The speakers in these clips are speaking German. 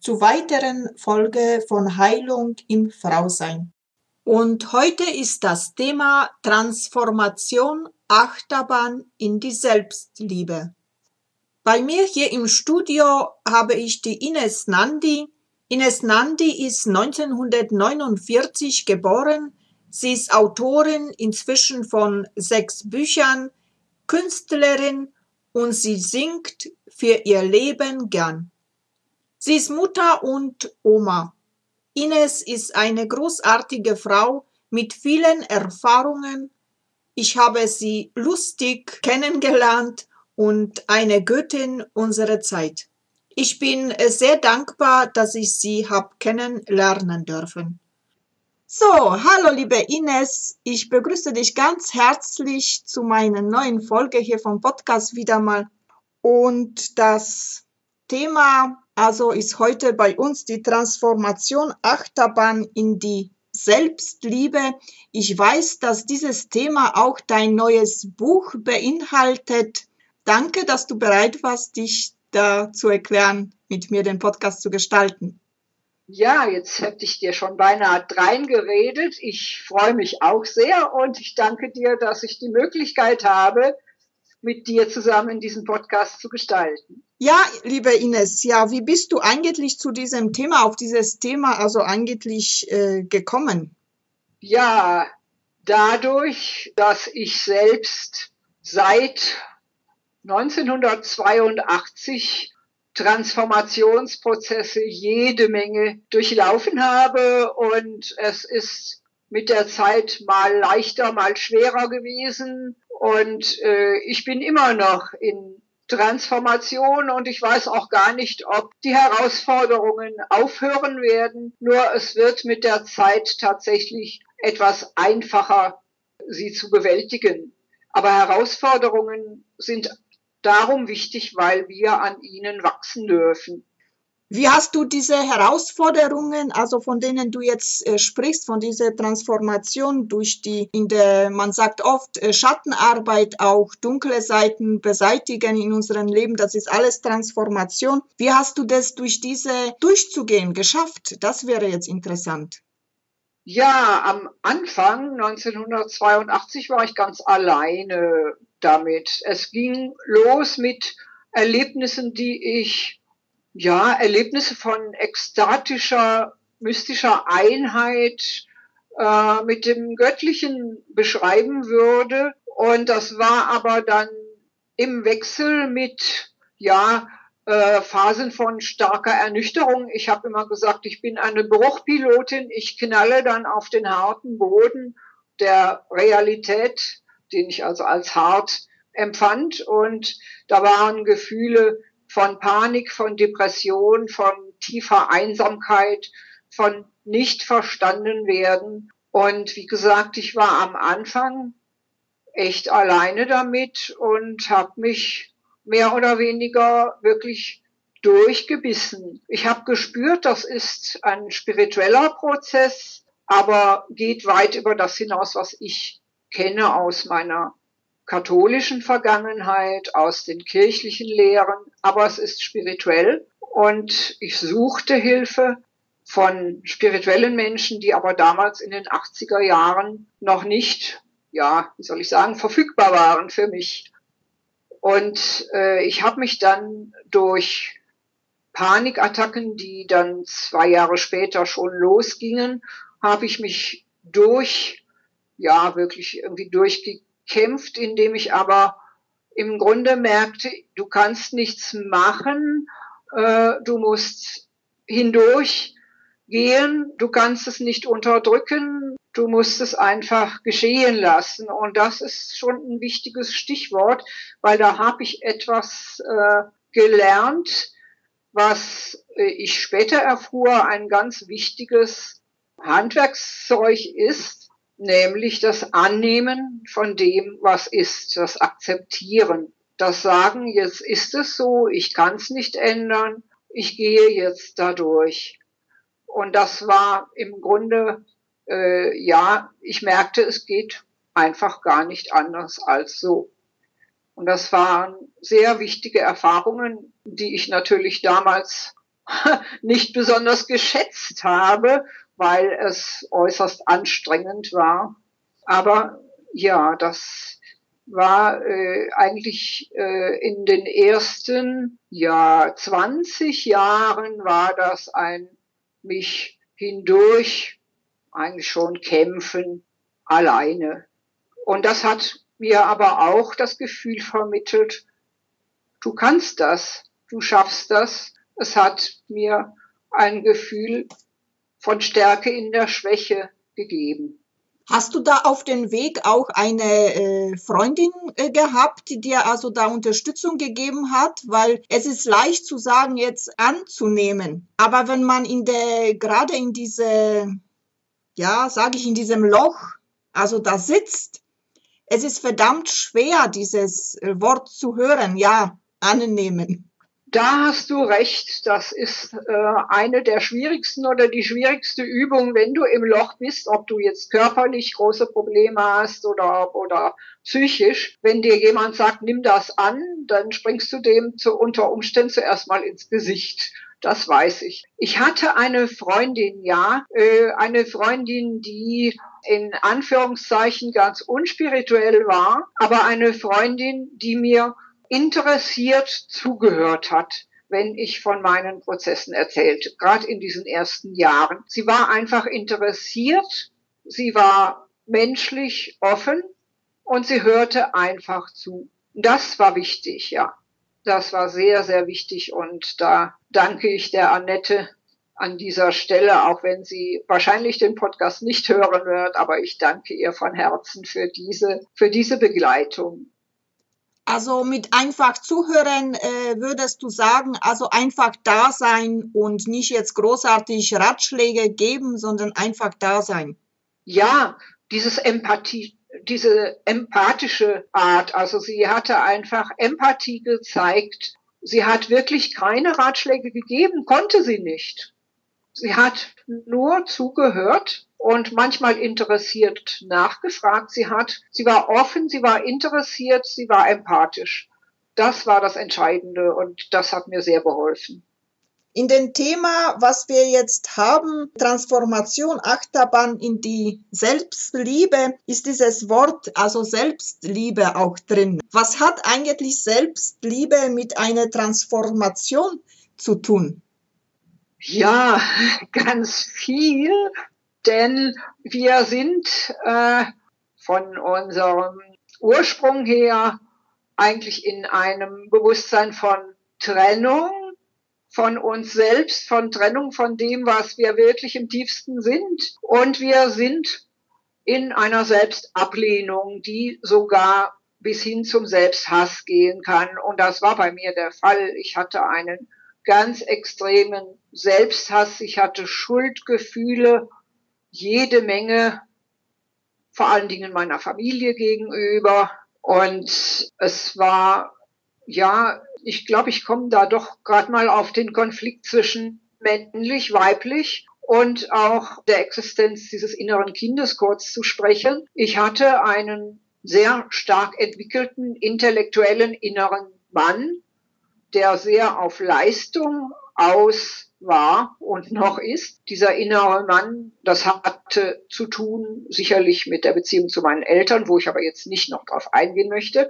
zu weiteren Folge von Heilung im Frausein. Und heute ist das Thema Transformation Achterbahn in die Selbstliebe. Bei mir hier im Studio habe ich die Ines Nandi. Ines Nandi ist 1949 geboren Sie ist Autorin inzwischen von sechs Büchern, Künstlerin und sie singt für ihr Leben gern. Sie ist Mutter und Oma. Ines ist eine großartige Frau mit vielen Erfahrungen. Ich habe sie lustig kennengelernt und eine Göttin unserer Zeit. Ich bin sehr dankbar, dass ich sie hab kennenlernen dürfen. So, hallo liebe Ines, ich begrüße dich ganz herzlich zu meiner neuen Folge hier vom Podcast wieder mal. Und das Thema also ist heute bei uns die Transformation Achterbahn in die Selbstliebe. Ich weiß, dass dieses Thema auch dein neues Buch beinhaltet. Danke, dass du bereit warst, dich da zu erklären, mit mir den Podcast zu gestalten. Ja, jetzt hätte ich dir schon beinahe drein geredet. Ich freue mich auch sehr und ich danke dir, dass ich die Möglichkeit habe, mit dir zusammen diesen Podcast zu gestalten. Ja, liebe Ines, ja, wie bist du eigentlich zu diesem Thema, auf dieses Thema also eigentlich äh, gekommen? Ja, dadurch, dass ich selbst seit 1982 Transformationsprozesse jede Menge durchlaufen habe und es ist mit der Zeit mal leichter, mal schwerer gewesen und äh, ich bin immer noch in Transformation und ich weiß auch gar nicht, ob die Herausforderungen aufhören werden. Nur es wird mit der Zeit tatsächlich etwas einfacher, sie zu bewältigen. Aber Herausforderungen sind darum wichtig, weil wir an ihnen wachsen dürfen. Wie hast du diese Herausforderungen, also von denen du jetzt äh, sprichst, von dieser Transformation durch die, in der, man sagt oft, äh, Schattenarbeit, auch dunkle Seiten beseitigen in unserem Leben, das ist alles Transformation. Wie hast du das durch diese durchzugehen geschafft? Das wäre jetzt interessant. Ja, am Anfang 1982 war ich ganz alleine damit. Es ging los mit Erlebnissen, die ich, ja, Erlebnisse von ekstatischer, mystischer Einheit äh, mit dem Göttlichen beschreiben würde. Und das war aber dann im Wechsel mit, ja, äh, Phasen von starker Ernüchterung. Ich habe immer gesagt, ich bin eine Bruchpilotin. Ich knalle dann auf den harten Boden der Realität, den ich also als hart empfand. Und da waren Gefühle von Panik, von Depression, von tiefer Einsamkeit, von nicht verstanden werden. Und wie gesagt, ich war am Anfang echt alleine damit und habe mich mehr oder weniger wirklich durchgebissen. Ich habe gespürt, das ist ein spiritueller Prozess, aber geht weit über das hinaus, was ich kenne aus meiner katholischen Vergangenheit, aus den kirchlichen Lehren, aber es ist spirituell und ich suchte Hilfe von spirituellen Menschen, die aber damals in den 80er Jahren noch nicht, ja, wie soll ich sagen, verfügbar waren für mich. Und äh, ich habe mich dann durch Panikattacken, die dann zwei Jahre später schon losgingen, habe ich mich durch, ja, wirklich irgendwie durchgekämpft, indem ich aber im Grunde merkte, du kannst nichts machen, äh, du musst hindurch gehen, du kannst es nicht unterdrücken, du musst es einfach geschehen lassen. Und das ist schon ein wichtiges Stichwort, weil da habe ich etwas äh, gelernt, was äh, ich später erfuhr, ein ganz wichtiges Handwerkszeug ist, nämlich das Annehmen von dem, was ist, das Akzeptieren. Das Sagen, jetzt ist es so, ich kann es nicht ändern, ich gehe jetzt dadurch. Und das war im Grunde, äh, ja, ich merkte, es geht einfach gar nicht anders als so. Und das waren sehr wichtige Erfahrungen, die ich natürlich damals nicht besonders geschätzt habe, weil es äußerst anstrengend war. Aber ja, das war äh, eigentlich äh, in den ersten ja 20 Jahren war das ein mich hindurch eigentlich schon kämpfen alleine. Und das hat mir aber auch das Gefühl vermittelt, du kannst das, du schaffst das. Es hat mir ein Gefühl von Stärke in der Schwäche gegeben. Hast du da auf den Weg auch eine äh, Freundin äh, gehabt, die dir also da Unterstützung gegeben hat? Weil es ist leicht zu sagen, jetzt anzunehmen. Aber wenn man in der, gerade in diese, ja, sage ich, in diesem Loch, also da sitzt, es ist verdammt schwer, dieses äh, Wort zu hören, ja, annehmen. Da hast du recht. Das ist äh, eine der schwierigsten oder die schwierigste Übung, wenn du im Loch bist, ob du jetzt körperlich große Probleme hast oder, oder psychisch. Wenn dir jemand sagt, nimm das an, dann springst du dem zu, unter Umständen zuerst mal ins Gesicht. Das weiß ich. Ich hatte eine Freundin, ja, äh, eine Freundin, die in Anführungszeichen ganz unspirituell war, aber eine Freundin, die mir interessiert zugehört hat, wenn ich von meinen Prozessen erzählte, gerade in diesen ersten Jahren. Sie war einfach interessiert, sie war menschlich offen und sie hörte einfach zu. Das war wichtig, ja. Das war sehr, sehr wichtig und da danke ich der Annette an dieser Stelle, auch wenn sie wahrscheinlich den Podcast nicht hören wird, aber ich danke ihr von Herzen für diese, für diese Begleitung. Also mit einfach zuhören äh, würdest du sagen, also einfach da sein und nicht jetzt großartig Ratschläge geben, sondern einfach da sein. Ja, dieses Empathie, diese empathische Art. Also sie hatte einfach Empathie gezeigt. Sie hat wirklich keine Ratschläge gegeben, konnte sie nicht. Sie hat nur zugehört und manchmal interessiert nachgefragt. Sie hat, sie war offen, sie war interessiert, sie war empathisch. Das war das Entscheidende und das hat mir sehr geholfen. In dem Thema, was wir jetzt haben, Transformation, Achterbahn in die Selbstliebe, ist dieses Wort, also Selbstliebe auch drin. Was hat eigentlich Selbstliebe mit einer Transformation zu tun? Ja, ganz viel, denn wir sind äh, von unserem Ursprung her eigentlich in einem Bewusstsein von Trennung von uns selbst, von Trennung von dem, was wir wirklich im tiefsten sind. Und wir sind in einer Selbstablehnung, die sogar bis hin zum Selbsthass gehen kann. Und das war bei mir der Fall. Ich hatte einen ganz extremen Selbsthass, ich hatte Schuldgefühle, jede Menge, vor allen Dingen meiner Familie gegenüber. Und es war, ja, ich glaube, ich komme da doch gerade mal auf den Konflikt zwischen männlich, weiblich und auch der Existenz dieses inneren Kindes kurz zu sprechen. Ich hatte einen sehr stark entwickelten intellektuellen inneren Mann, der sehr auf Leistung aus war und noch ist. Dieser innere Mann, das hatte zu tun sicherlich mit der Beziehung zu meinen Eltern, wo ich aber jetzt nicht noch drauf eingehen möchte.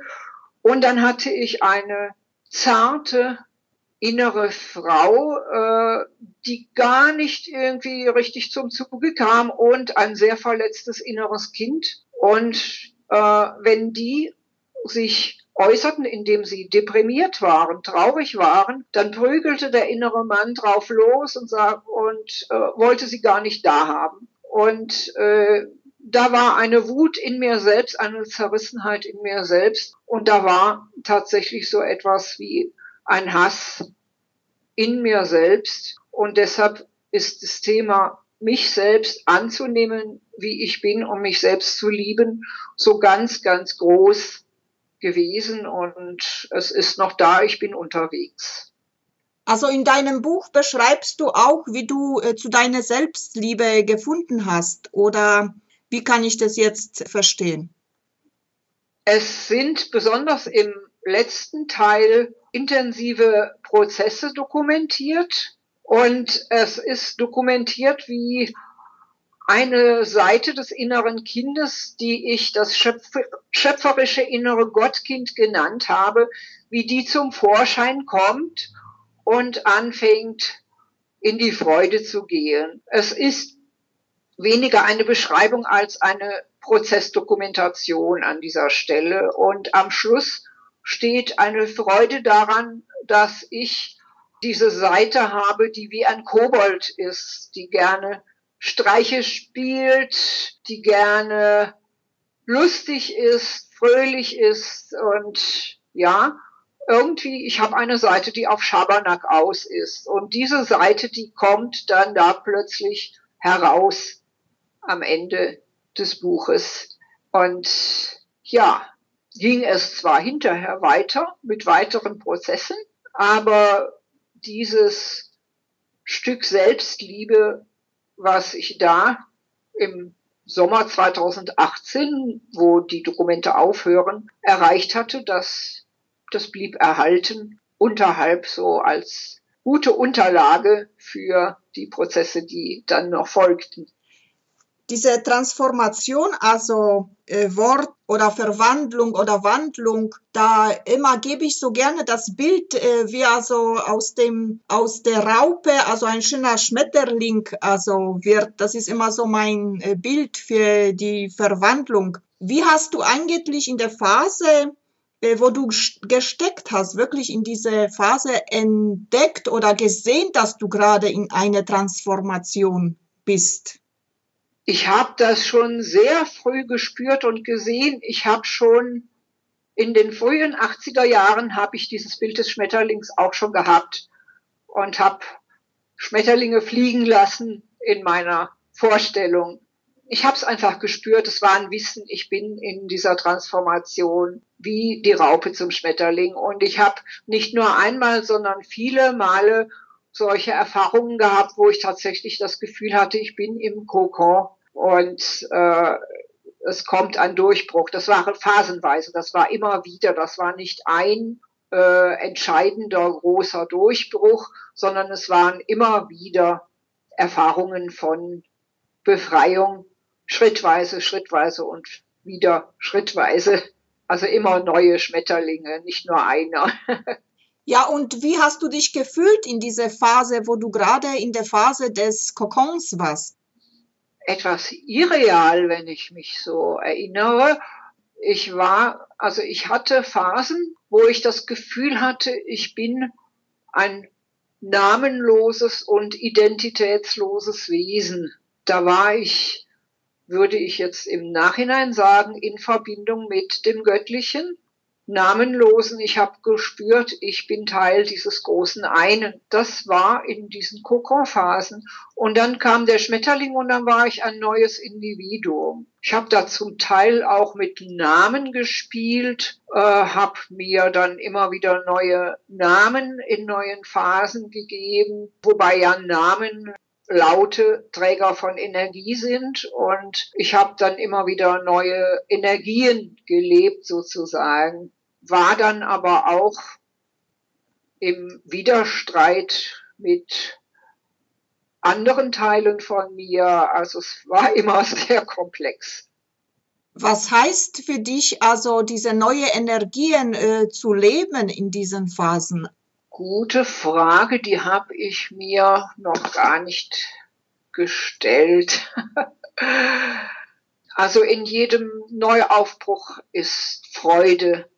Und dann hatte ich eine zarte innere Frau, äh, die gar nicht irgendwie richtig zum Zuge kam und ein sehr verletztes inneres Kind. Und äh, wenn die sich äußerten, indem sie deprimiert waren, traurig waren, dann prügelte der innere Mann drauf los und, sag, und äh, wollte sie gar nicht da haben. Und äh, da war eine Wut in mir selbst, eine Zerrissenheit in mir selbst. Und da war tatsächlich so etwas wie ein Hass in mir selbst. Und deshalb ist das Thema, mich selbst anzunehmen, wie ich bin, um mich selbst zu lieben, so ganz, ganz groß gewesen. Und es ist noch da, ich bin unterwegs. Also in deinem Buch beschreibst du auch, wie du äh, zu deiner Selbstliebe gefunden hast. Oder wie kann ich das jetzt verstehen? Es sind besonders im letzten Teil intensive Prozesse dokumentiert und es ist dokumentiert, wie eine Seite des inneren Kindes, die ich das schöpferische innere Gottkind genannt habe, wie die zum Vorschein kommt und anfängt in die Freude zu gehen. Es ist weniger eine Beschreibung als eine Prozessdokumentation an dieser Stelle. Und am Schluss steht eine Freude daran, dass ich diese Seite habe, die wie ein Kobold ist, die gerne Streiche spielt, die gerne lustig ist, fröhlich ist und ja, irgendwie, ich habe eine Seite, die auf Schabernack aus ist. Und diese Seite, die kommt dann da plötzlich heraus am Ende des Buches. Und ja, ging es zwar hinterher weiter mit weiteren Prozessen, aber dieses Stück Selbstliebe, was ich da im Sommer 2018, wo die Dokumente aufhören, erreicht hatte, das, das blieb erhalten unterhalb so als gute Unterlage für die Prozesse, die dann noch folgten diese Transformation, also äh, Wort oder Verwandlung oder Wandlung, da immer gebe ich so gerne das Bild, äh, wie also aus dem aus der Raupe, also ein schöner Schmetterling, also wird. Das ist immer so mein äh, Bild für die Verwandlung. Wie hast du eigentlich in der Phase äh, wo du gesteckt hast, wirklich in diese Phase entdeckt oder gesehen, dass du gerade in eine Transformation bist? Ich habe das schon sehr früh gespürt und gesehen. Ich habe schon in den frühen 80er Jahren habe ich dieses Bild des Schmetterlings auch schon gehabt und habe Schmetterlinge fliegen lassen in meiner Vorstellung. Ich habe es einfach gespürt, es war ein Wissen, ich bin in dieser Transformation wie die Raupe zum Schmetterling. Und ich habe nicht nur einmal, sondern viele Male solche Erfahrungen gehabt, wo ich tatsächlich das Gefühl hatte, ich bin im Kokon und äh, es kommt ein Durchbruch. Das war phasenweise, das war immer wieder, das war nicht ein äh, entscheidender großer Durchbruch, sondern es waren immer wieder Erfahrungen von Befreiung, schrittweise, schrittweise und wieder schrittweise. Also immer neue Schmetterlinge, nicht nur einer. Ja, und wie hast du dich gefühlt in dieser Phase, wo du gerade in der Phase des Kokons warst? Etwas irreal, wenn ich mich so erinnere. Ich war, also ich hatte Phasen, wo ich das Gefühl hatte, ich bin ein namenloses und identitätsloses Wesen. Da war ich, würde ich jetzt im Nachhinein sagen, in Verbindung mit dem Göttlichen Namenlosen. Ich habe gespürt, ich bin Teil dieses großen Einen. Das war in diesen Kokonphasen. Und dann kam der Schmetterling und dann war ich ein neues Individuum. Ich habe da zum Teil auch mit Namen gespielt, äh, habe mir dann immer wieder neue Namen in neuen Phasen gegeben, wobei ja Namen laute Träger von Energie sind und ich habe dann immer wieder neue Energien gelebt sozusagen war dann aber auch im Widerstreit mit anderen Teilen von mir. Also es war immer sehr komplex. Was heißt für dich also diese neue Energien äh, zu leben in diesen Phasen? Gute Frage, die habe ich mir noch gar nicht gestellt. also in jedem Neuaufbruch ist Freude.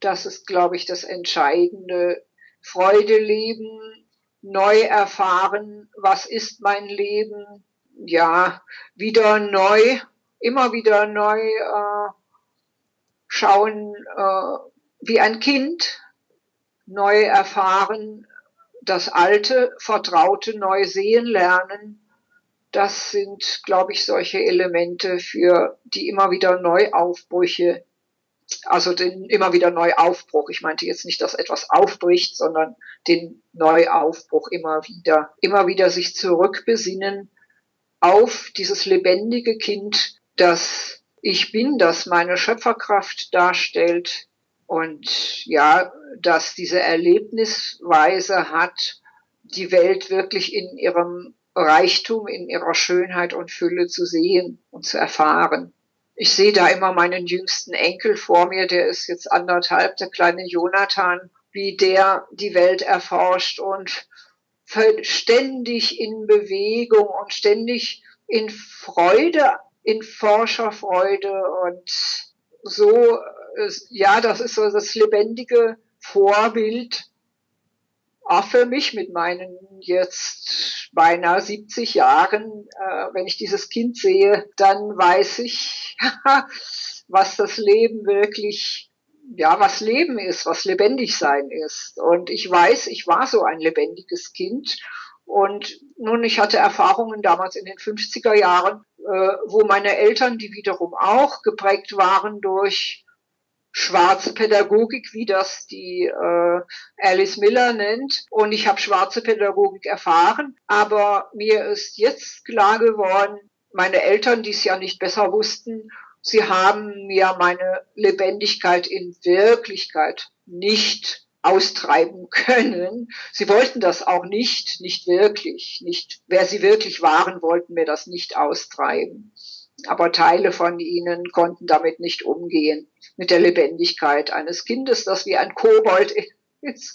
Das ist, glaube ich, das Entscheidende. Freude leben, neu erfahren, was ist mein Leben, ja, wieder neu immer wieder neu äh, schauen, äh, wie ein Kind neu erfahren, das Alte, Vertraute neu sehen lernen. Das sind, glaube ich, solche Elemente für die immer wieder Neuaufbrüche, also den immer wieder Neuaufbruch. Ich meinte jetzt nicht, dass etwas aufbricht, sondern den Neuaufbruch immer wieder, immer wieder sich zurückbesinnen auf dieses lebendige Kind, dass ich bin, dass meine Schöpferkraft darstellt und ja, dass diese Erlebnisweise hat, die Welt wirklich in ihrem Reichtum, in ihrer Schönheit und Fülle zu sehen und zu erfahren. Ich sehe da immer meinen jüngsten Enkel vor mir, der ist jetzt anderthalb, der kleine Jonathan, wie der die Welt erforscht und ständig in Bewegung und ständig in Freude in Forscherfreude und so, ja, das ist so das lebendige Vorbild, auch für mich mit meinen jetzt beinahe 70 Jahren, äh, wenn ich dieses Kind sehe, dann weiß ich, was das Leben wirklich, ja, was Leben ist, was lebendig sein ist. Und ich weiß, ich war so ein lebendiges Kind. Und nun, ich hatte Erfahrungen damals in den 50er Jahren, äh, wo meine Eltern, die wiederum auch geprägt waren durch schwarze Pädagogik, wie das die äh, Alice Miller nennt. Und ich habe schwarze Pädagogik erfahren, aber mir ist jetzt klar geworden, meine Eltern, die es ja nicht besser wussten, sie haben mir meine Lebendigkeit in Wirklichkeit nicht austreiben können. Sie wollten das auch nicht, nicht wirklich, nicht, wer sie wirklich waren, wollten mir das nicht austreiben. Aber Teile von ihnen konnten damit nicht umgehen, mit der Lebendigkeit eines Kindes, das wie ein Kobold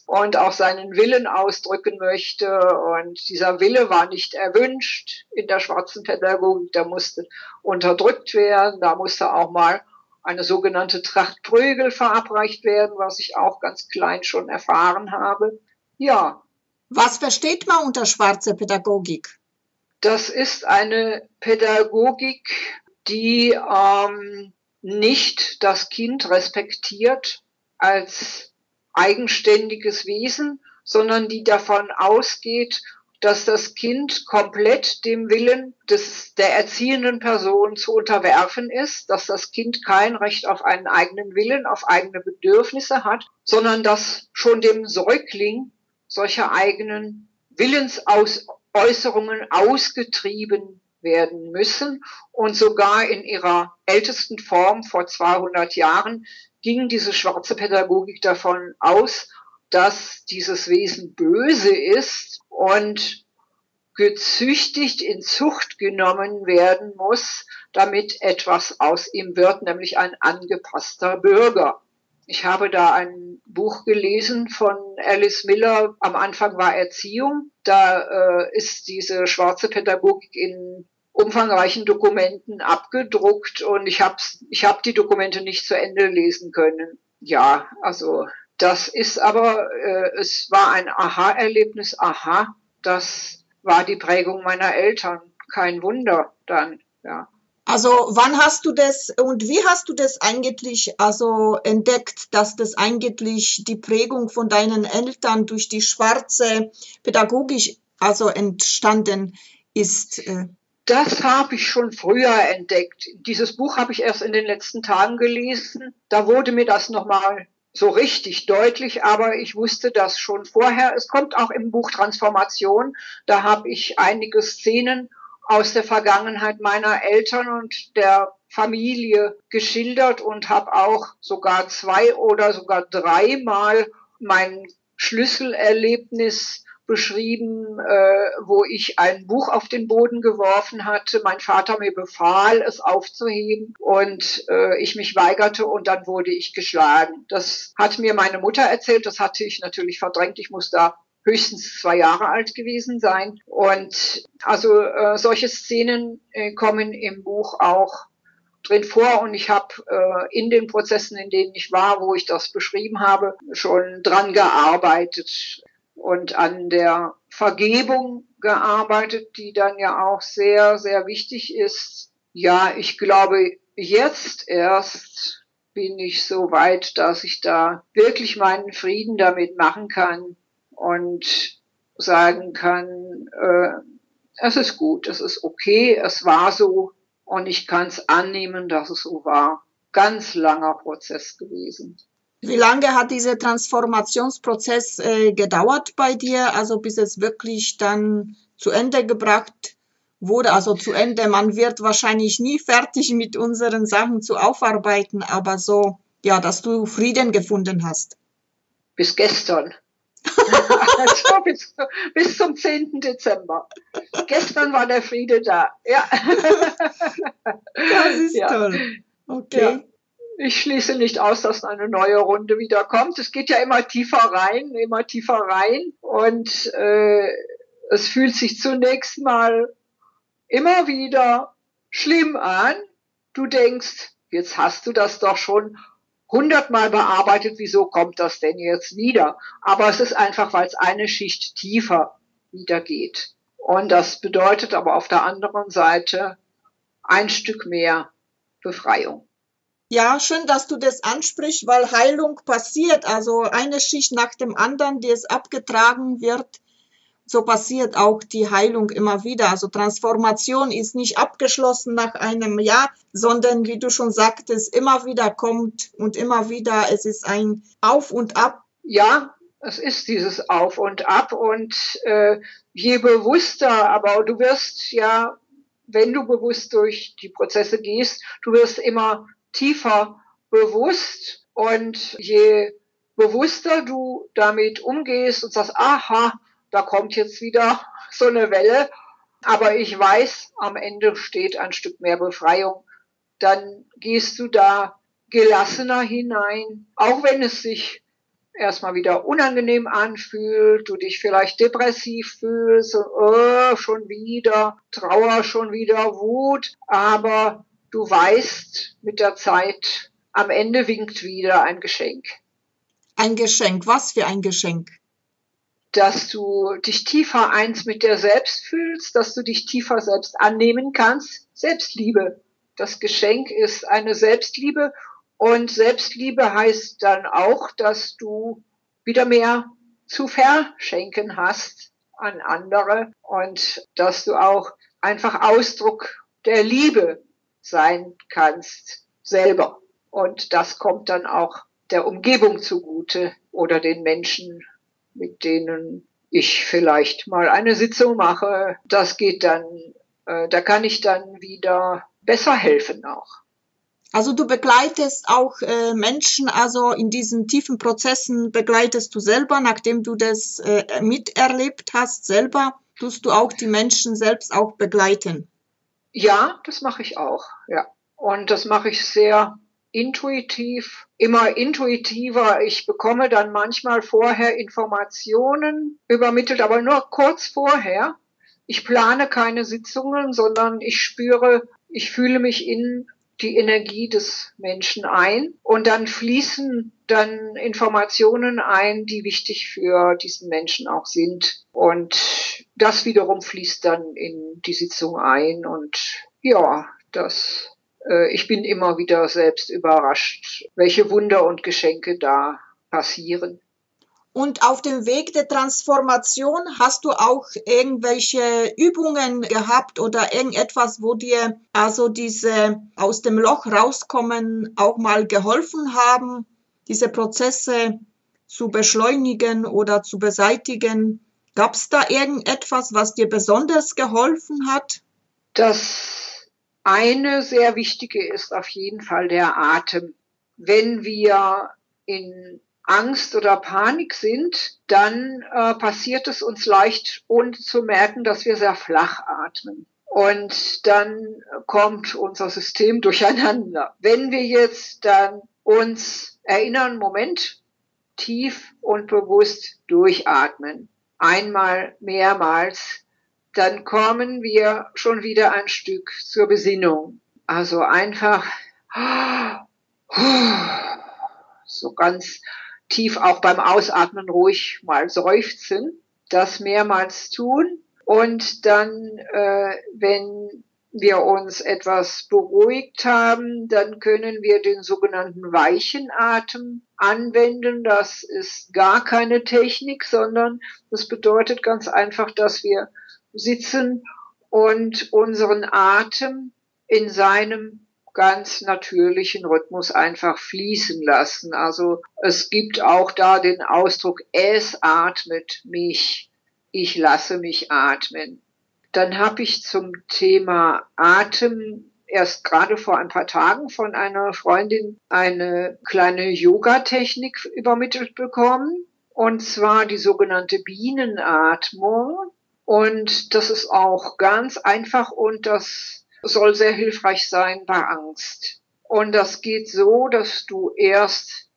und auch seinen Willen ausdrücken möchte. Und dieser Wille war nicht erwünscht in der schwarzen Pädagogik, der musste unterdrückt werden, da musste auch mal eine sogenannte Tracht Prügel verabreicht werden, was ich auch ganz klein schon erfahren habe. Ja. Was versteht man unter schwarze Pädagogik? Das ist eine Pädagogik, die ähm, nicht das Kind respektiert als eigenständiges Wesen, sondern die davon ausgeht, dass das Kind komplett dem Willen des, der erziehenden Person zu unterwerfen ist, dass das Kind kein Recht auf einen eigenen Willen, auf eigene Bedürfnisse hat, sondern dass schon dem Säugling solche eigenen Willensäußerungen ausgetrieben werden müssen. Und sogar in ihrer ältesten Form vor 200 Jahren ging diese schwarze Pädagogik davon aus, dass dieses Wesen böse ist und gezüchtigt in Zucht genommen werden muss, damit etwas aus ihm wird, nämlich ein angepasster Bürger. Ich habe da ein Buch gelesen von Alice Miller. Am Anfang war Erziehung. Da äh, ist diese schwarze Pädagogik in umfangreichen Dokumenten abgedruckt und ich habe ich hab die Dokumente nicht zu Ende lesen können. Ja, also das ist aber, äh, es war ein Aha-Erlebnis. Aha, das war die Prägung meiner Eltern. Kein Wunder dann, ja. Also wann hast du das und wie hast du das eigentlich also entdeckt, dass das eigentlich die Prägung von deinen Eltern durch die schwarze pädagogisch also entstanden ist? Äh? Das habe ich schon früher entdeckt. Dieses Buch habe ich erst in den letzten Tagen gelesen. Da wurde mir das nochmal so richtig deutlich, aber ich wusste das schon vorher. Es kommt auch im Buch Transformation. Da habe ich einige Szenen aus der Vergangenheit meiner Eltern und der Familie geschildert und habe auch sogar zwei oder sogar dreimal mein Schlüsselerlebnis beschrieben, äh, wo ich ein Buch auf den Boden geworfen hatte. Mein Vater mir befahl, es aufzuheben und äh, ich mich weigerte und dann wurde ich geschlagen. Das hat mir meine Mutter erzählt, das hatte ich natürlich verdrängt. Ich muss da höchstens zwei Jahre alt gewesen sein. Und also äh, solche Szenen äh, kommen im Buch auch drin vor und ich habe äh, in den Prozessen, in denen ich war, wo ich das beschrieben habe, schon dran gearbeitet und an der Vergebung gearbeitet, die dann ja auch sehr, sehr wichtig ist. Ja, ich glaube, jetzt erst bin ich so weit, dass ich da wirklich meinen Frieden damit machen kann und sagen kann, äh, es ist gut, es ist okay, es war so und ich kann es annehmen, dass es so war. Ganz langer Prozess gewesen. Wie lange hat dieser Transformationsprozess äh, gedauert bei dir, also bis es wirklich dann zu Ende gebracht wurde, also zu Ende? Man wird wahrscheinlich nie fertig mit unseren Sachen zu aufarbeiten, aber so, ja, dass du Frieden gefunden hast. Bis gestern. also bis, bis zum 10. Dezember. Gestern war der Friede da. Ja. Das ist ja. toll. Okay. Ja ich schließe nicht aus, dass eine neue Runde wieder kommt. Es geht ja immer tiefer rein, immer tiefer rein. Und äh, es fühlt sich zunächst mal immer wieder schlimm an. Du denkst, jetzt hast du das doch schon hundertmal bearbeitet, wieso kommt das denn jetzt wieder? Aber es ist einfach, weil es eine Schicht tiefer wieder geht. Und das bedeutet aber auf der anderen Seite ein Stück mehr Befreiung. Ja, schön, dass du das ansprichst, weil Heilung passiert. Also eine Schicht nach dem anderen, die es abgetragen wird, so passiert auch die Heilung immer wieder. Also Transformation ist nicht abgeschlossen nach einem Jahr, sondern wie du schon sagtest, immer wieder kommt und immer wieder, es ist ein Auf und Ab. Ja, es ist dieses Auf und Ab und äh, je bewusster, aber du wirst ja, wenn du bewusst durch die Prozesse gehst, du wirst immer tiefer bewusst und je bewusster du damit umgehst und sagst, aha, da kommt jetzt wieder so eine Welle, aber ich weiß, am Ende steht ein Stück mehr Befreiung, dann gehst du da gelassener hinein, auch wenn es sich erstmal wieder unangenehm anfühlt, du dich vielleicht depressiv fühlst, oh, schon wieder, Trauer, schon wieder Wut, aber du weißt mit der Zeit, am Ende winkt wieder ein Geschenk. Ein Geschenk, was für ein Geschenk? Dass du dich tiefer eins mit dir selbst fühlst, dass du dich tiefer selbst annehmen kannst. Selbstliebe. Das Geschenk ist eine Selbstliebe und Selbstliebe heißt dann auch, dass du wieder mehr zu verschenken hast an andere und dass du auch einfach Ausdruck der Liebe sein kannst selber. Und das kommt dann auch der Umgebung zugute oder den Menschen, mit denen ich vielleicht mal eine Sitzung mache. Das geht dann, äh, da kann ich dann wieder besser helfen auch. Also du begleitest auch äh, Menschen, also in diesen tiefen Prozessen begleitest du selber, nachdem du das äh, miterlebt hast, selber, tust du auch die Menschen selbst auch begleiten. Ja, das mache ich auch, ja. Und das mache ich sehr intuitiv, immer intuitiver. Ich bekomme dann manchmal vorher Informationen übermittelt, aber nur kurz vorher. Ich plane keine Sitzungen, sondern ich spüre, ich fühle mich in die Energie des Menschen ein und dann fließen dann Informationen ein, die wichtig für diesen Menschen auch sind. Und das wiederum fließt dann in die Sitzung ein und ja, das äh, ich bin immer wieder selbst überrascht, welche Wunder und Geschenke da passieren. Und auf dem Weg der Transformation hast du auch irgendwelche Übungen gehabt oder irgendetwas, wo dir also diese aus dem Loch rauskommen auch mal geholfen haben, diese Prozesse zu beschleunigen oder zu beseitigen? Gab es da irgendetwas, was dir besonders geholfen hat? Das eine sehr wichtige ist auf jeden Fall der Atem. Wenn wir in Angst oder Panik sind, dann äh, passiert es uns leicht, ohne zu merken, dass wir sehr flach atmen. Und dann kommt unser System durcheinander. Wenn wir jetzt dann uns erinnern, Moment, tief und bewusst durchatmen, einmal, mehrmals, dann kommen wir schon wieder ein Stück zur Besinnung. Also einfach so ganz tief auch beim Ausatmen ruhig mal seufzen, das mehrmals tun und dann, äh, wenn wir uns etwas beruhigt haben, dann können wir den sogenannten weichen Atem anwenden. Das ist gar keine Technik, sondern das bedeutet ganz einfach, dass wir sitzen und unseren Atem in seinem ganz natürlichen Rhythmus einfach fließen lassen. Also es gibt auch da den Ausdruck, es atmet mich ich lasse mich atmen. Dann habe ich zum Thema Atem erst gerade vor ein paar Tagen von einer Freundin eine kleine Yoga-Technik übermittelt bekommen. Und zwar die sogenannte Bienenatmung. Und das ist auch ganz einfach und das soll sehr hilfreich sein bei Angst. Und das geht so, dass du erst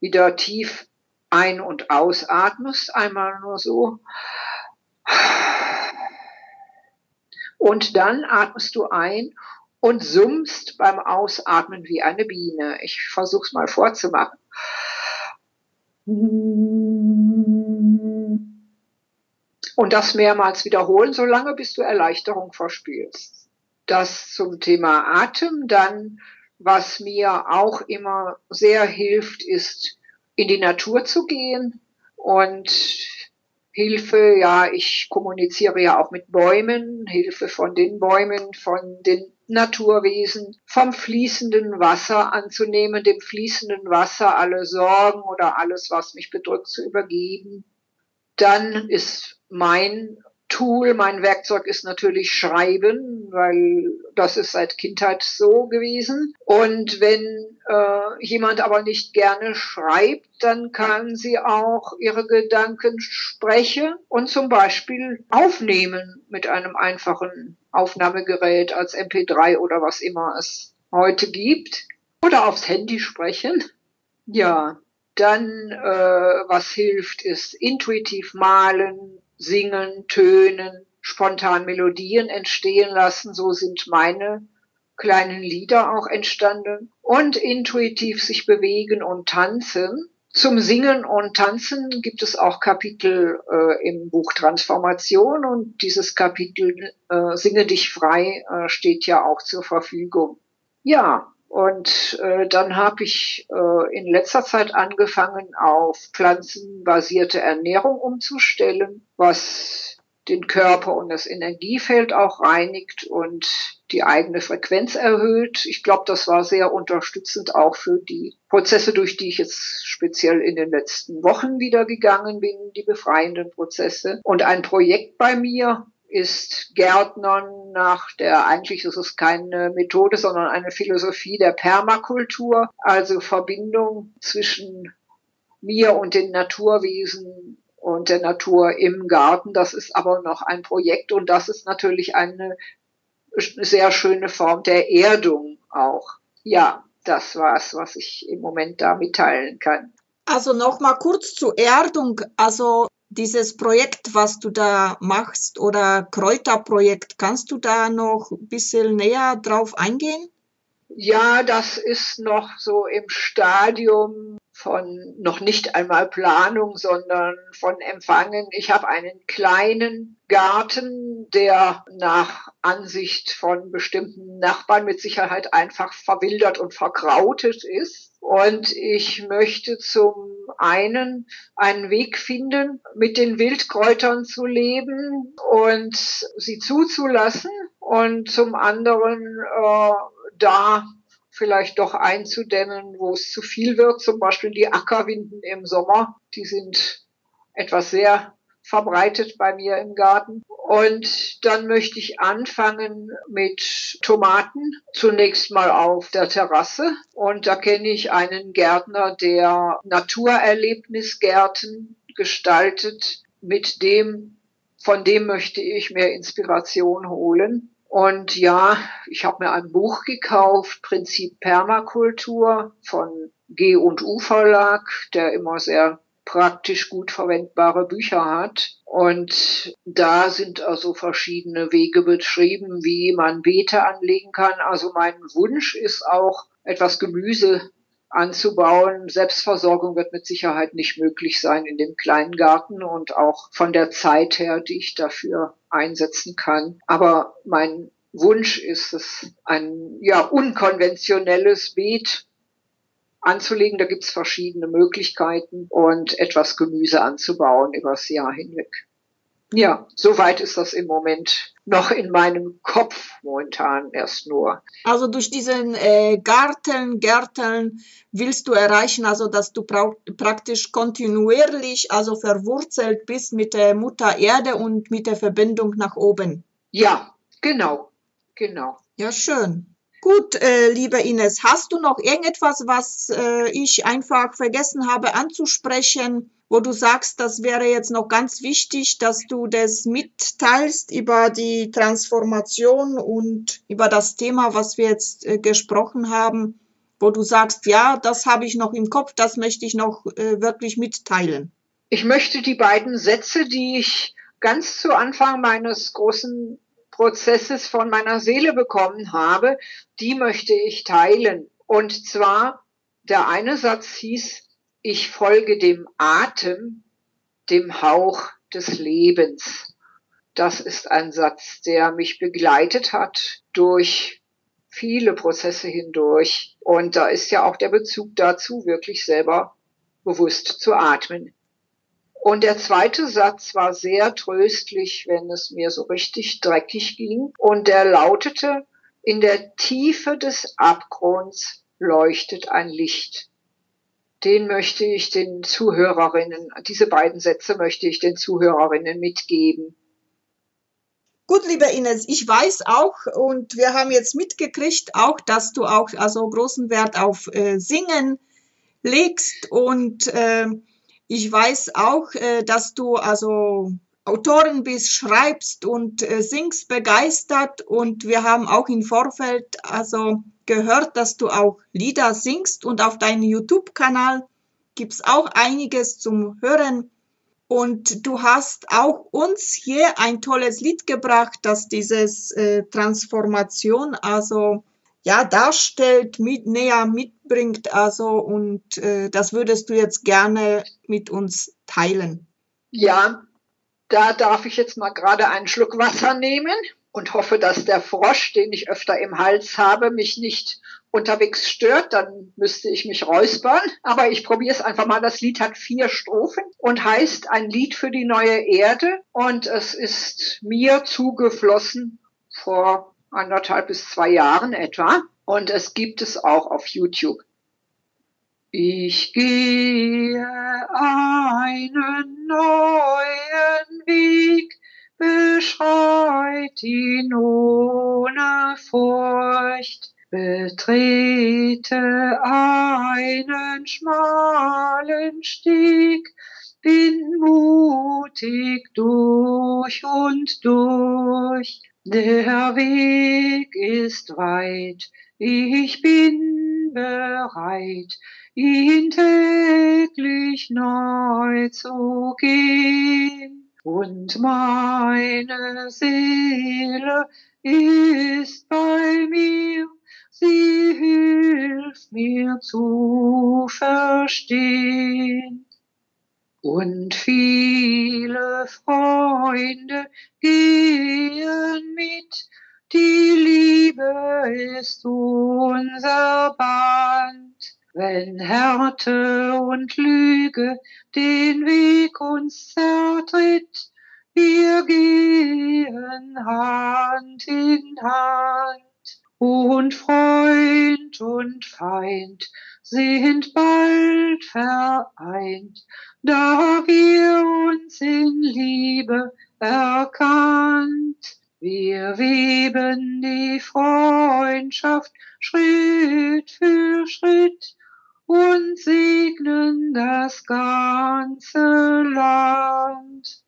wieder tief ein- und ausatmest, einmal nur so. Und dann atmest du ein und summst beim Ausatmen wie eine Biene. Ich versuche es mal vorzumachen. Und das mehrmals wiederholen, solange bis du Erleichterung verspürst. Das zum Thema Atem. Dann, was mir auch immer sehr hilft, ist in die Natur zu gehen und Hilfe, ja, ich kommuniziere ja auch mit Bäumen, Hilfe von den Bäumen, von den Naturwesen, vom fließenden Wasser anzunehmen, dem fließenden Wasser alle Sorgen oder alles, was mich bedrückt, zu übergeben. Dann ist mein Tool, mein Werkzeug ist natürlich Schreiben, weil das ist seit Kindheit so gewesen. Und wenn äh, jemand aber nicht gerne schreibt, dann kann sie auch ihre Gedanken sprechen und zum Beispiel aufnehmen mit einem einfachen Aufnahmegerät als MP3 oder was immer es heute gibt. Oder aufs Handy sprechen. Ja, dann äh, was hilft, ist intuitiv malen, singen, tönen, spontan Melodien entstehen lassen. So sind meine kleinen Lieder auch entstanden. Und intuitiv sich bewegen und tanzen. Zum Singen und Tanzen gibt es auch Kapitel äh, im Buch Transformation und dieses Kapitel äh, Singe dich frei äh, steht ja auch zur Verfügung. Ja, und äh, dann habe ich äh, in letzter Zeit angefangen, auf pflanzenbasierte Ernährung umzustellen, was den Körper und das Energiefeld auch reinigt und die eigene Frequenz erhöht. Ich glaube, das war sehr unterstützend auch für die Prozesse, durch die ich jetzt speziell in den letzten Wochen wieder gegangen bin, die befreienden Prozesse. Und ein Projekt bei mir, ist Gärtnern nach der, eigentlich ist es keine Methode, sondern eine Philosophie der Permakultur, also Verbindung zwischen mir und den Naturwesen und der Natur im Garten. Das ist aber noch ein Projekt und das ist natürlich eine sehr schöne Form der Erdung auch. Ja, das war's, was ich im Moment da mitteilen kann. Also noch mal kurz zur Erdung. Also dieses Projekt, was du da machst oder Kräuterprojekt, kannst du da noch ein bisschen näher drauf eingehen? Ja, das ist noch so im Stadium von noch nicht einmal Planung, sondern von Empfangen. Ich habe einen kleinen Garten, der nach Ansicht von bestimmten Nachbarn mit Sicherheit einfach verwildert und verkrautet ist. Und ich möchte zum einen einen Weg finden, mit den Wildkräutern zu leben und sie zuzulassen und zum anderen äh, da vielleicht doch einzudämmen, wo es zu viel wird. Zum Beispiel die Ackerwinden im Sommer, die sind etwas sehr verbreitet bei mir im Garten. Und dann möchte ich anfangen mit Tomaten. Zunächst mal auf der Terrasse. Und da kenne ich einen Gärtner, der Naturerlebnisgärten gestaltet. Mit dem, von dem möchte ich mehr Inspiration holen. Und ja, ich habe mir ein Buch gekauft, Prinzip Permakultur von G und U Verlag, der immer sehr praktisch gut verwendbare Bücher hat. Und da sind also verschiedene Wege beschrieben, wie man Beete anlegen kann. Also mein Wunsch ist auch, etwas Gemüse anzubauen. Selbstversorgung wird mit Sicherheit nicht möglich sein in dem kleinen Garten und auch von der Zeit her, die ich dafür einsetzen kann. Aber mein Wunsch ist es, ein ja unkonventionelles Beet anzulegen. Da gibt es verschiedene Möglichkeiten und etwas Gemüse anzubauen übers Jahr hinweg. Ja, soweit ist das im Moment noch in meinem Kopf momentan erst nur. Also durch diesen äh, Garten, Gärteln willst du erreichen, also dass du praktisch kontinuierlich, also verwurzelt bist mit der Mutter Erde und mit der Verbindung nach oben. Ja, genau, genau. Ja, schön. Gut, äh, liebe Ines, hast du noch irgendetwas, was äh, ich einfach vergessen habe anzusprechen, wo du sagst, das wäre jetzt noch ganz wichtig, dass du das mitteilst über die Transformation und über das Thema, was wir jetzt äh, gesprochen haben, wo du sagst, ja, das habe ich noch im Kopf, das möchte ich noch äh, wirklich mitteilen? Ich möchte die beiden Sätze, die ich ganz zu Anfang meines großen Prozesses von meiner Seele bekommen habe, die möchte ich teilen. Und zwar, der eine Satz hieß, ich folge dem Atem, dem Hauch des Lebens. Das ist ein Satz, der mich begleitet hat durch viele Prozesse hindurch. Und da ist ja auch der Bezug dazu, wirklich selber bewusst zu atmen. Und der zweite Satz war sehr tröstlich, wenn es mir so richtig dreckig ging. Und der lautete, in der Tiefe des Abgrunds leuchtet ein Licht. Den möchte ich den Zuhörerinnen, diese beiden Sätze möchte ich den Zuhörerinnen mitgeben. Gut, liebe Ines, ich weiß auch und wir haben jetzt mitgekriegt auch, dass du auch also großen Wert auf äh, Singen legst und äh, ich weiß auch, äh, dass du also Autorin bist, schreibst und äh, singst begeistert und wir haben auch im Vorfeld also gehört, dass du auch Lieder singst und auf deinem YouTube-Kanal gibt's auch einiges zum Hören. Und du hast auch uns hier ein tolles Lied gebracht, das dieses äh, Transformation also ja darstellt, mit, näher mitbringt, also und äh, das würdest du jetzt gerne mit uns teilen. Ja, da darf ich jetzt mal gerade einen Schluck Wasser nehmen und hoffe, dass der Frosch, den ich öfter im Hals habe, mich nicht unterwegs stört, dann müsste ich mich räuspern. Aber ich probiere es einfach mal. Das Lied hat vier Strophen und heißt ein Lied für die neue Erde. Und es ist mir zugeflossen vor anderthalb bis zwei Jahren etwa. Und es gibt es auch auf YouTube. Ich gehe einen neuen Weg, beschreit ihn ohne Furcht, betrete einen schmalen Steg, bin mutig durch und durch, der Weg ist weit, ich bin bereit, ihn täglich neu zu gehen. Und meine Seele ist bei mir, sie hilft mir zu verstehen. Und viele Freunde gehen mit, die Liebe ist unser Band. Wenn Härte und Lüge den Weg uns zertritt, wir gehen Hand in Hand. Und Freund und Feind sind bald vereint, da wir uns in Liebe erkannt. Wir weben die Freundschaft Schritt für Schritt und segnen das ganze Land.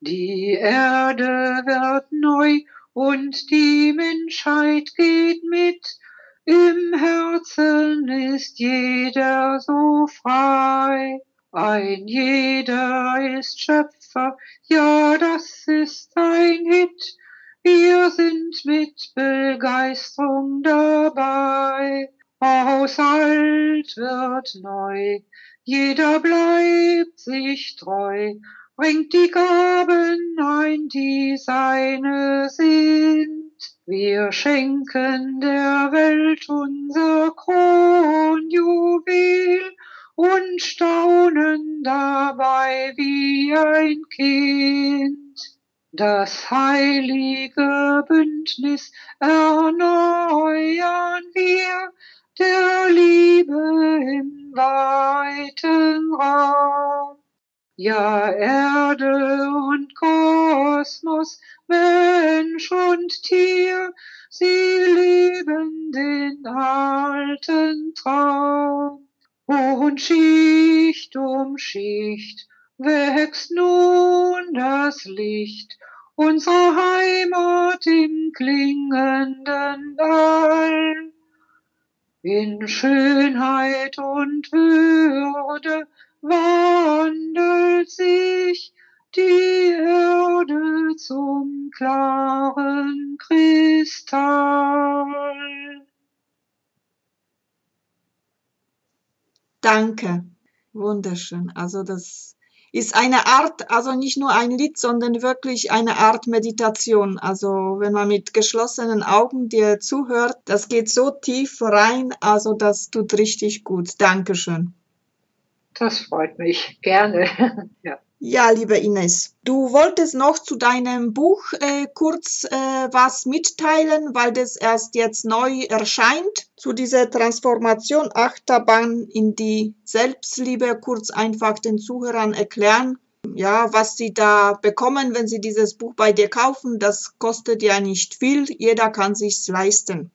Die Erde wird neu und die Menschheit geht mit. Im Herzen ist jeder so frei. Ein jeder ist Schöpfer, ja, das ist ein Hit. Wir sind mit Begeisterung dabei. Aus alt wird neu, jeder bleibt sich treu, bringt die Gaben ein, die seine sind. Wir schenken der Welt unser Kronjuwel und staunen dabei wie ein Kind. Das heilige Bündnis erneuern wir der Liebe im weiten Raum. Ja, Erde und Kosmos, Mensch und Tier, sie leben den alten Traum. Und Schicht um Schicht wächst nun das Licht unserer Heimat im klingenden All. In Schönheit und Würde wandelt sich die Erde zum klaren Kristall. Danke. Wunderschön. Also das ist eine Art, also nicht nur ein Lied, sondern wirklich eine Art Meditation. Also wenn man mit geschlossenen Augen dir zuhört, das geht so tief rein, also das tut richtig gut. Dankeschön. Das freut mich. Gerne. ja. Ja, liebe Ines, du wolltest noch zu deinem Buch äh, kurz äh, was mitteilen, weil das erst jetzt neu erscheint. Zu dieser Transformation Achterbahn in die Selbstliebe kurz einfach den Zuhörern erklären. Ja, was sie da bekommen, wenn sie dieses Buch bei dir kaufen, das kostet ja nicht viel. Jeder kann sich's leisten.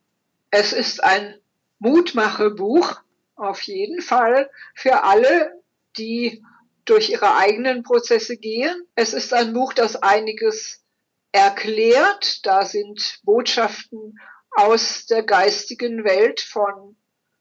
Es ist ein Mutmachebuch auf jeden Fall für alle, die durch ihre eigenen Prozesse gehen. Es ist ein Buch, das einiges erklärt. Da sind Botschaften aus der geistigen Welt von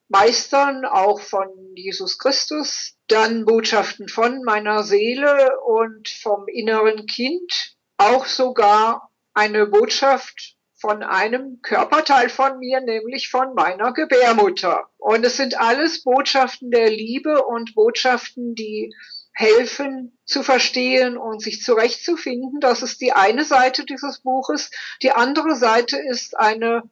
Meistern, auch von Jesus Christus, dann Botschaften von meiner Seele und vom inneren Kind, auch sogar eine Botschaft von einem Körperteil von mir, nämlich von meiner Gebärmutter. Und es sind alles Botschaften der Liebe und Botschaften, die helfen zu verstehen und sich zurechtzufinden. Das ist die eine Seite dieses Buches. Die andere Seite ist eine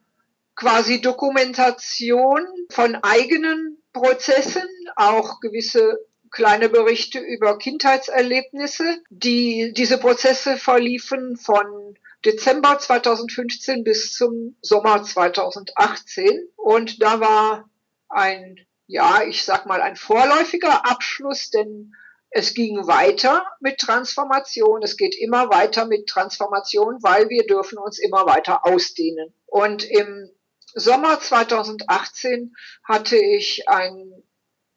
quasi Dokumentation von eigenen Prozessen, auch gewisse kleine Berichte über Kindheitserlebnisse. Die, diese Prozesse verliefen von Dezember 2015 bis zum Sommer 2018. Und da war ein, ja, ich sag mal, ein vorläufiger Abschluss, denn es ging weiter mit Transformation. Es geht immer weiter mit Transformation, weil wir dürfen uns immer weiter ausdehnen. Und im Sommer 2018 hatte ich ein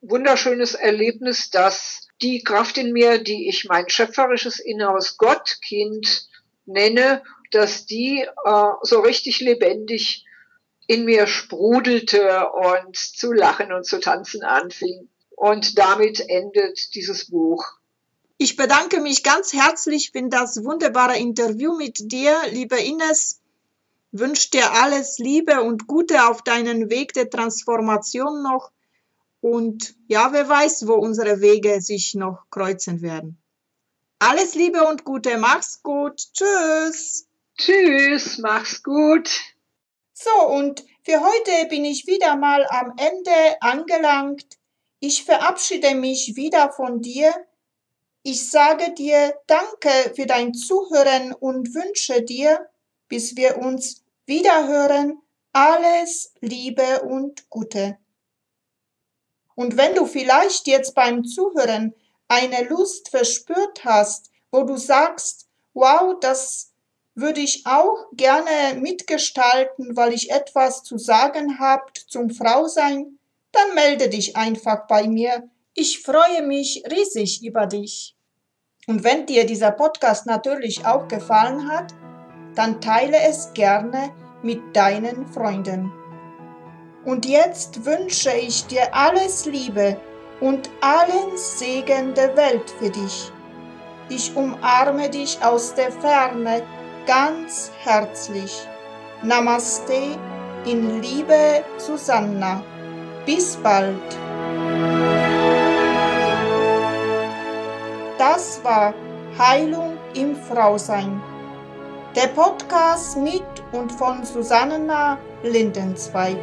wunderschönes Erlebnis, dass die Kraft in mir, die ich mein schöpferisches inneres Gottkind nenne, dass die äh, so richtig lebendig in mir sprudelte und zu lachen und zu tanzen anfing. Und damit endet dieses Buch. Ich bedanke mich ganz herzlich für das wunderbare Interview mit dir, liebe Ines. Wünsche dir alles Liebe und Gute auf deinen Weg der Transformation noch. Und ja, wer weiß, wo unsere Wege sich noch kreuzen werden. Alles Liebe und Gute, mach's gut. Tschüss. Tschüss, mach's gut. So, und für heute bin ich wieder mal am Ende angelangt. Ich verabschiede mich wieder von dir. Ich sage dir Danke für dein Zuhören und wünsche dir, bis wir uns wiederhören, alles Liebe und Gute. Und wenn du vielleicht jetzt beim Zuhören eine Lust verspürt hast, wo du sagst, wow, das würde ich auch gerne mitgestalten, weil ich etwas zu sagen habt zum Frausein, dann melde dich einfach bei mir. Ich freue mich riesig über dich. Und wenn dir dieser Podcast natürlich auch gefallen hat, dann teile es gerne mit deinen Freunden. Und jetzt wünsche ich dir alles Liebe und allen Segen der Welt für dich. Ich umarme dich aus der Ferne ganz herzlich. Namaste in Liebe Susanna. Bis bald. Das war Heilung im Frausein. Der Podcast mit und von Susanna Lindenzweig.